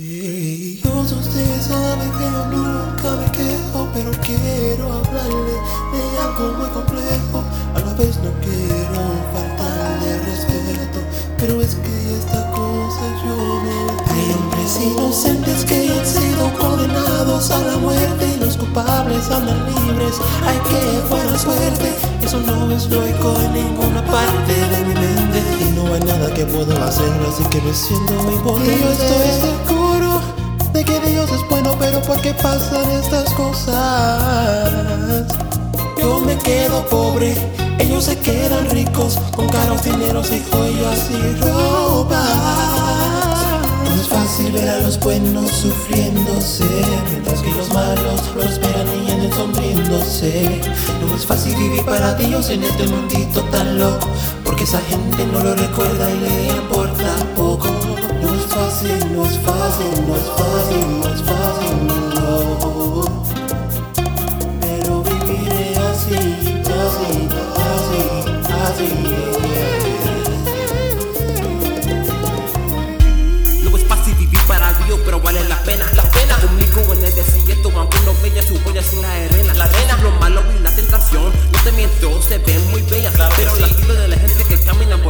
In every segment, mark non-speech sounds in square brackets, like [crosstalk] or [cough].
Sí, todos ustedes saben que yo nunca me quejo, pero quiero hablarle de algo muy complejo. A la vez no quiero faltarle respeto, pero es que esta cosa yo no Hay hombres inocentes que han sido condenados a la muerte y los culpables andan libres. Hay que fuera suerte, eso no es lógico en ninguna parte de mi mente. Y no hay nada que puedo hacer, así que me siento muy potente. Yo estoy ¿por qué pasan estas cosas? Yo me quedo pobre, ellos se quedan ricos con caros dineros y joyas y ropa. No es fácil ver a los buenos sufriéndose, mientras que los malos prosperan y en el sonriéndose. No es fácil vivir para Dios en este mundito tan loco, porque esa gente no lo recuerda y le importa poco. No es fácil, no es fácil, no es fácil, no es fácil, no. Pero viviré así, así, así, así. Es fácil vivir para Dios, pero vale la pena. La pena conmigo en el desierto, aunque no veía sus huellas sin la arena. La arena, lo malo y la tentación. No te miento, se ven muy bellas. Pero las vidas de la gente que caminan por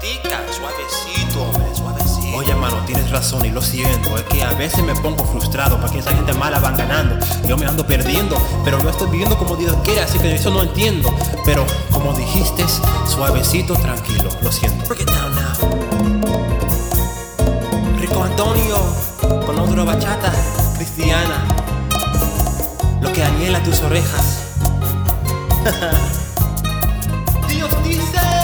suavecito, hombre, suavecito. Oye, mano, tienes razón y lo siento. Es que a veces me pongo frustrado porque esa gente mala van ganando. Yo me ando perdiendo, pero no estoy viviendo como Dios quiere, así que eso no entiendo. Pero como dijiste, suavecito, tranquilo. Lo siento. Break it down now. Rico Antonio, con otro bachata cristiana. Lo que anhela tus orejas. [laughs] Dios dice,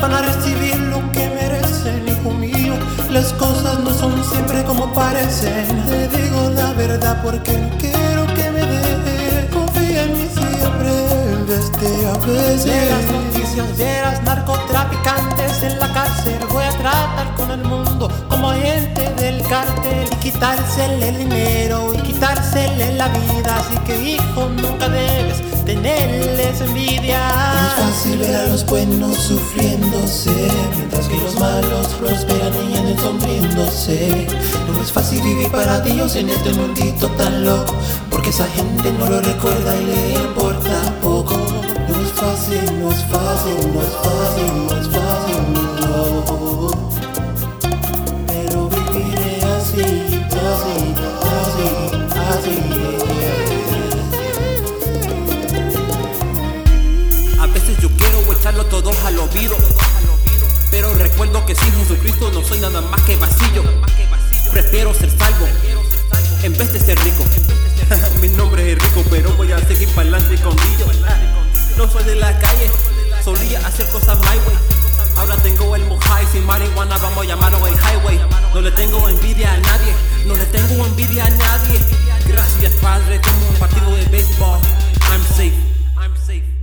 van a recibir lo que merecen, hijo mío. Las cosas no son siempre como parecen. Te digo la verdad porque no quiero que me deje. Confía en mí siempre, en vez de a veces. De las noticias de narcotraficantes en la cárcel Voy a tratar con el mundo como agente del cartel Y quitársele el dinero y quitársele la vida Así que hijo nunca debes tenerles envidia fácil ver a los buenos sufriéndose, mientras que los malos prosperan y el sonriéndose. No es fácil vivir para Dios en este mundito tan loco, porque esa gente no lo recuerda y le importa poco. No es fácil, no es fácil, no es fácil, no es fácil, no. al olvido. Pero recuerdo que sin Jesucristo no soy nada más que vacío. Prefiero ser salvo en vez de ser rico. [laughs] Mi nombre es rico, pero voy a seguir para adelante con No soy de la calle, solía hacer cosas my way. Ahora tengo el mojai sin marihuana, vamos a llamarlo el highway. No le tengo envidia a nadie, no le tengo envidia a nadie. Gracias, Padre, tengo un partido de béisbol. I'm safe.